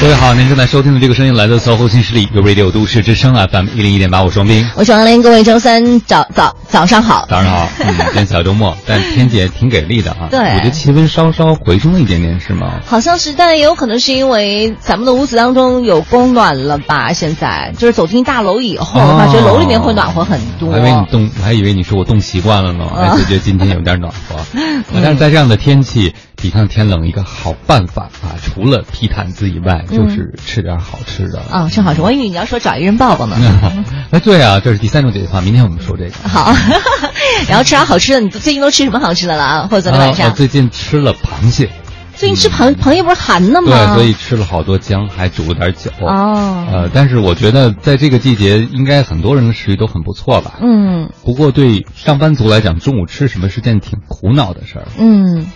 各位好，您正在收听的这个声音来自 SOHO 新势力 u Radio 都市之声 FM 一零一点八，我是王斌，我是王林，各位周三早早早上好，早上好，嗯，今天小周末，但天气也挺给力的啊，对，我觉得气温稍稍回升了一点点，是吗？好像是，但也有可能是因为咱们的屋子当中有供暖了吧？现在就是走进大楼以后，我觉得楼里面会暖和很多。我以为你冻，我还以为你说我冻习惯了呢，哎，就觉得今天有点暖和。但是在这样的天气。抵抗天冷一个好办法啊，除了披毯子以外，就是吃点好吃的啊，吃好吃。我以为你要说找一人抱抱呢。哎，对啊，这是第三种解决方案。明天我们说这个。好，然后吃点好吃的。你最近都吃什么好吃的了啊？或者昨天晚上？最近吃了螃蟹。最近吃螃螃蟹不是寒的吗？对，所以吃了好多姜，还煮了点酒。哦。呃，但是我觉得在这个季节，应该很多人的食欲都很不错吧？嗯。不过对上班族来讲，中午吃什么是件挺苦恼的事儿。嗯。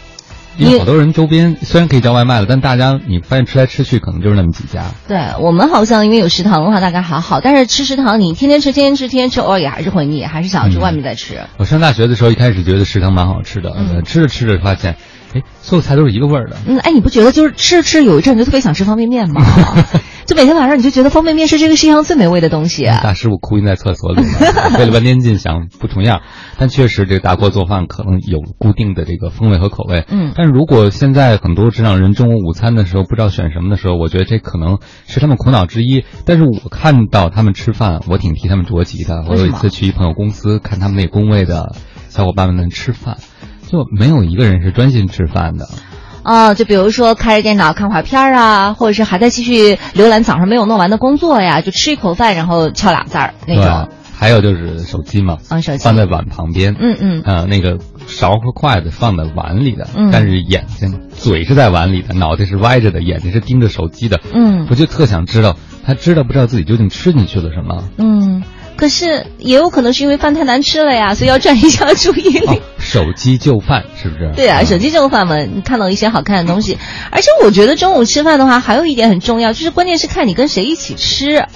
因为好多人周边虽然可以叫外卖了，但大家你发现吃来吃去可能就是那么几家。对我们好像因为有食堂的话大概还好，但是吃食堂你天天吃天天吃天天吃，偶尔也还是会腻，还是想要去外面再吃。我上大学的时候一开始觉得食堂蛮好吃的，吃着吃着发现，哎，所有菜都是一个味儿的。嗯，哎，你不觉得就是吃着吃着有一阵就特别想吃方便面吗？就每天晚上你就觉得方便面是这个世界上最美味的东西。大师傅哭晕在厕所里，费了半天劲想不重样，但确实这个大锅做饭可能有固定的这个风味和口味。嗯，但是如果现在很多职场人中午午餐的时候不知道选什么的时候，我觉得这可能是他们苦恼之一。但是我看到他们吃饭，我挺替他们着急的。我有一次去一朋友公司看他们那工位的小伙伴们吃饭，就没有一个人是专心吃饭的。啊，就比如说开着电脑看会儿片儿啊，或者是还在继续浏览早上没有弄完的工作呀，就吃一口饭，然后敲俩字儿那种。还有就是手机嘛，啊，手机放在碗旁边，嗯嗯，呃，那个勺和筷子放在碗里的，但是眼睛、嘴是在碗里的，脑袋是歪着的，眼睛是盯着手机的。嗯，我就特想知道，他知道不知道自己究竟吃进去了什么？嗯。可是也有可能是因为饭太难吃了呀，所以要转移一下注意力。手机就饭是不是？对啊，手机就饭嘛，你看到一些好看的东西。而且我觉得中午吃饭的话，还有一点很重要，就是关键是看你跟谁一起吃。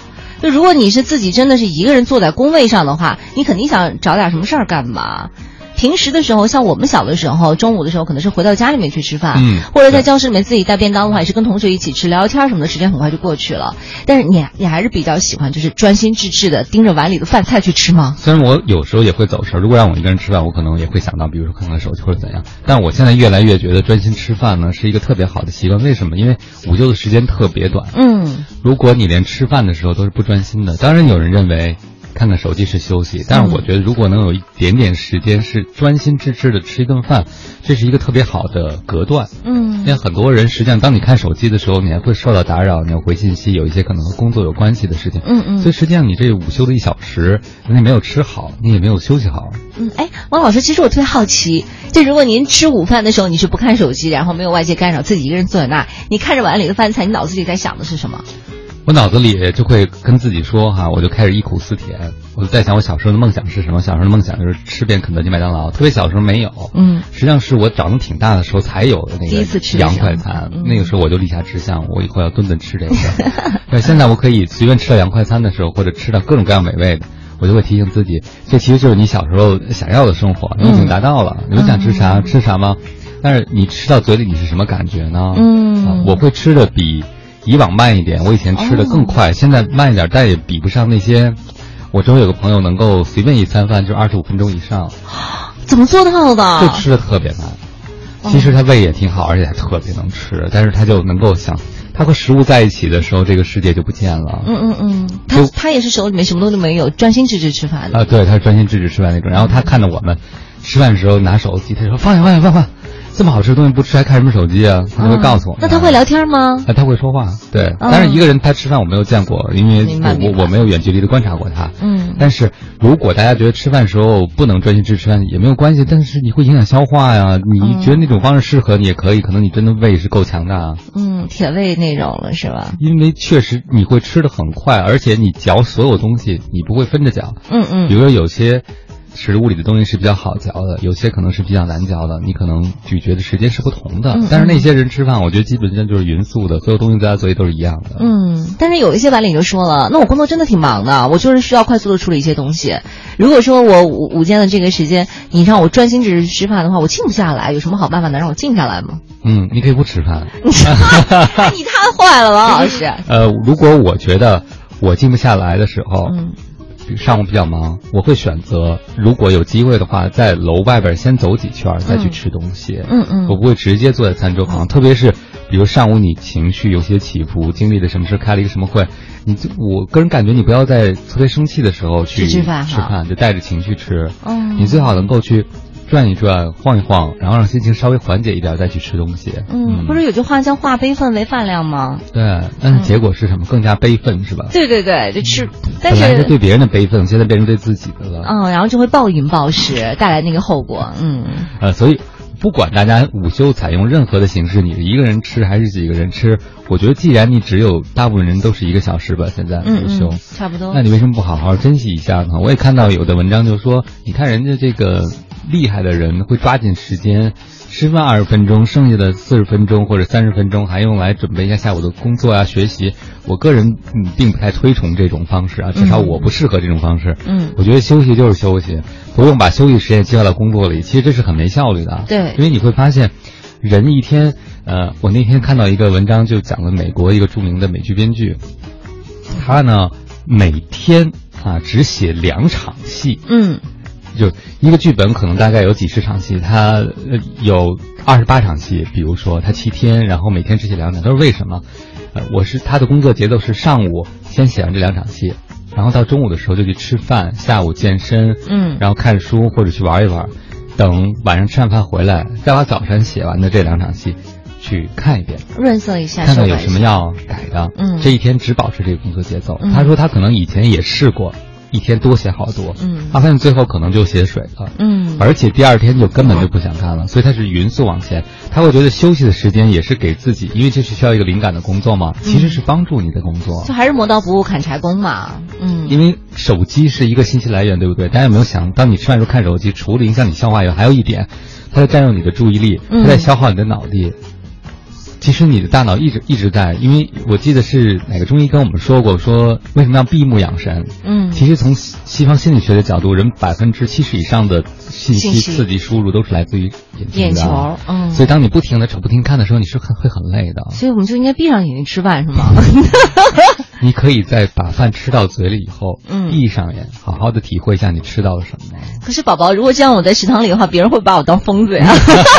就如果你是自己真的是一个人坐在工位上的话，你肯定想找点什么事儿干嘛。平时的时候，像我们小的时候，中午的时候可能是回到家里面去吃饭，嗯，或者在教室里面自己带便当的话，也是跟同学一起吃，聊聊天什么的，时间很快就过去了。但是你你还是比较喜欢就是专心致志的盯着碗里的饭菜去吃吗？虽然我有时候也会走神，如果让我一个人吃饭，我可能也会想到，比如说看看手机或者怎样。但我现在越来越觉得专心吃饭呢是一个特别好的习惯。为什么？因为午休的时间特别短。嗯，如果你连吃饭的时候都是不专心的，当然有人认为。看看手机是休息，但是我觉得如果能有一点点时间是专心致志的吃一顿饭，这是一个特别好的隔断。嗯，因为很多人实际上当你看手机的时候，你还会受到打扰，你要回信息，有一些可能和工作有关系的事情。嗯嗯，所以实际上你这午休的一小时，你没有吃好，你也没有休息好。嗯，哎，王老师，其实我特别好奇，就如果您吃午饭的时候你是不看手机，然后没有外界干扰，自己一个人坐在那，你看着碗里的饭菜，你脑子里在想的是什么？我脑子里就会跟自己说哈，我就开始忆苦思甜，我就在想我小时候的梦想是什么？小时候的梦想就是吃遍肯德基、麦当劳。特别小时候没有，嗯，实际上是我长得挺大的时候才有的那个洋快餐。那个时候我就立下志向，我以后要顿顿吃这个。那现在我可以随便吃到洋快餐的时候，或者吃到各种各样美味的，我就会提醒自己，这其实就是你小时候想要的生活，你已经达到了。你想吃啥吃啥吗？但是你吃到嘴里你是什么感觉呢？嗯，我会吃的比。以往慢一点，我以前吃的更快，现在慢一点，但也比不上那些。我周围有个朋友能够随便一餐饭就二十五分钟以上，怎么做到的？就吃的特别慢。其实他胃也挺好，而且还特别能吃，但是他就能够想，他和食物在一起的时候，这个世界就不见了。嗯嗯嗯，他他也是手里面什么东西都没有，专心致志吃饭的。啊，对，他是专心致志吃饭那种。然后他看着我们吃饭的时候拿手机，他就说放下放下放放。这么好吃的东西不吃还看什么手机啊？他就会告诉我。那他会聊天吗？哎，他会说话。对，但是一个人他吃饭我没有见过，因为我我没有远距离的观察过他。嗯。但是如果大家觉得吃饭时候不能专心吃吃饭也没有关系，但是你会影响消化呀。你觉得那种方式适合你也可以，可能你真的胃是够强大。嗯，铁胃那种了是吧？因为确实你会吃的很快，而且你嚼所有东西你不会分着嚼。嗯嗯。比如说有些。食物里的东西是比较好嚼的，有些可能是比较难嚼的，你可能咀嚼的时间是不同的。但是那些人吃饭，我觉得基本上就是匀速的，所有东西在他嘴里都是一样的。嗯，但是有一些白领就说了，那我工作真的挺忙的，我就是需要快速的处理一些东西。如果说我午午间的这个时间，你让我专心致志吃饭的话，我静不下来。有什么好办法能让我静下来吗？嗯，你可以不吃饭。你太坏了，王老师。呃，如果我觉得我静不下来的时候，嗯。上午比较忙，我会选择如果有机会的话，在楼外边先走几圈再去吃东西。嗯嗯，我不会直接坐在餐桌旁，特别是比如上午你情绪有些起伏，经历了什么事，开了一个什么会，你就我个人感觉你不要在特别生气的时候去吃饭，吃饭就带着情绪吃。嗯，你最好能够去。转一转，晃一晃，然后让心情稍微缓解一点，再去吃东西。嗯，不是有句话叫“化悲愤为饭量”吗？对，但是结果是什么？更加悲愤是吧？对对对，就吃。本来是对别人的悲愤，现在变成对自己的了。嗯，然后就会暴饮暴食，带来那个后果。嗯。呃，所以不管大家午休采用任何的形式，你是一个人吃还是几个人吃，我觉得既然你只有大部分人都是一个小时吧，现在午休差不多，那你为什么不好好珍惜一下呢？我也看到有的文章就说，你看人家这个。厉害的人会抓紧时间吃饭二十分钟，剩下的四十分钟或者三十分钟还用来准备一下下午的工作啊学习。我个人嗯并不太推崇这种方式啊，至少我不适合这种方式。嗯，我觉得休息就是休息，不用把休息时间接到工作里。其实这是很没效率的。对，因为你会发现，人一天，呃，我那天看到一个文章，就讲了美国一个著名的美剧编剧，他呢每天啊只写两场戏。嗯。就一个剧本可能大概有几十场戏，他有二十八场戏，比如说他七天，然后每天只写两场，他说为什么？呃，我是他的工作节奏是上午先写完这两场戏，然后到中午的时候就去吃饭，下午健身，嗯，然后看书或者去玩一玩，等晚上吃完饭回来，再把早晨写完的这两场戏去看一遍，润色一下，看看有什么要改的。嗯，这一天只保持这个工作节奏。他说他可能以前也试过。一天多写好多，嗯，他发现最后可能就写水了，嗯，而且第二天就根本就不想干了，所以他是匀速往前，他会觉得休息的时间也是给自己，因为这是需要一个灵感的工作嘛，其实是帮助你的工作，就还是磨刀不误砍柴工嘛，嗯，因为手机是一个信息来源，对不对？大家有没有想，当你吃饭时候看手机，除了影响你消化以外，还有一点，它在占用你的注意力，它在消耗你的脑力。其实你的大脑一直一直在，因为我记得是哪个中医跟我们说过，说为什么要闭目养神？嗯，其实从西方心理学的角度，人百分之七十以上的信息刺激输入都是来自于眼睛眼球，嗯，所以当你不停的瞅、不停看的时候，你是很会很累的。所以我们就应该闭上眼睛吃饭，是吗？你可以在把饭吃到嘴里以后，嗯，闭上眼，好好的体会一下你吃到了什么。可是宝宝，如果这样我在食堂里的话，别人会把我当疯子呀。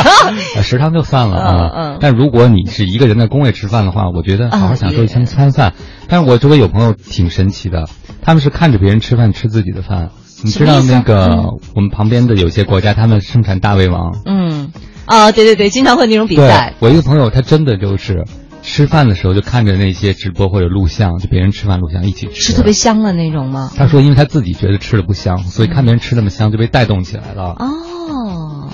食堂就算了啊，嗯，但如果你是一个人在工位吃饭的话，我觉得好好享受一餐饭。但是我周围有朋友挺神奇的，他们是看着别人吃饭吃自己的饭。你知道那个我们旁边的有些国家，他们生产大胃王。嗯，啊，对对对，经常会那种比赛。我一个朋友，他真的就是。吃饭的时候就看着那些直播或者录像，就别人吃饭录像一起吃，是特别香的那种吗？他说，因为他自己觉得吃的不香，所以看别人吃那么香就被带动起来了。哦。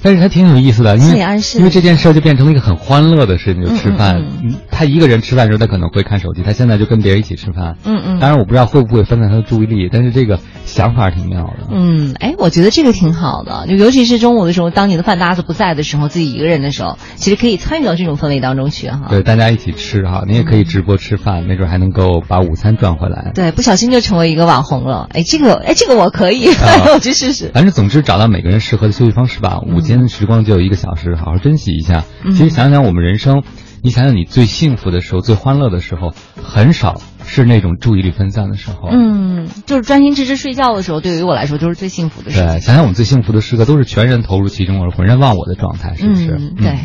但是他挺有意思的，因为因为这件事就变成了一个很欢乐的事情，就吃饭。他一个人吃饭的时候，他可能会看手机，他现在就跟别人一起吃饭。嗯嗯。当然我不知道会不会分散他的注意力，但是这个想法挺妙的。嗯，哎，我觉得这个挺好的，就尤其是中午的时候，当你的饭搭子不在的时候，自己一个人的时候，其实可以参与到这种氛围当中去哈。对，大家一起吃哈，你也可以直播吃饭，没准还能够把午餐赚回来。对，不小心就成为一个网红了。哎，这个哎，这个我可以，我去试试。反正总之找到每个人适合的休息方式吧。午间时光就有一。一个小时，好好珍惜一下。其实想想我们人生，你想想你最幸福的时候、最欢乐的时候，很少是那种注意力分散的时候。嗯，就是专心致志睡觉的时候，对于我来说就是最幸福的时候。对，想想我们最幸福的时刻，都是全人投入其中而浑然忘我的状态，是不是？对。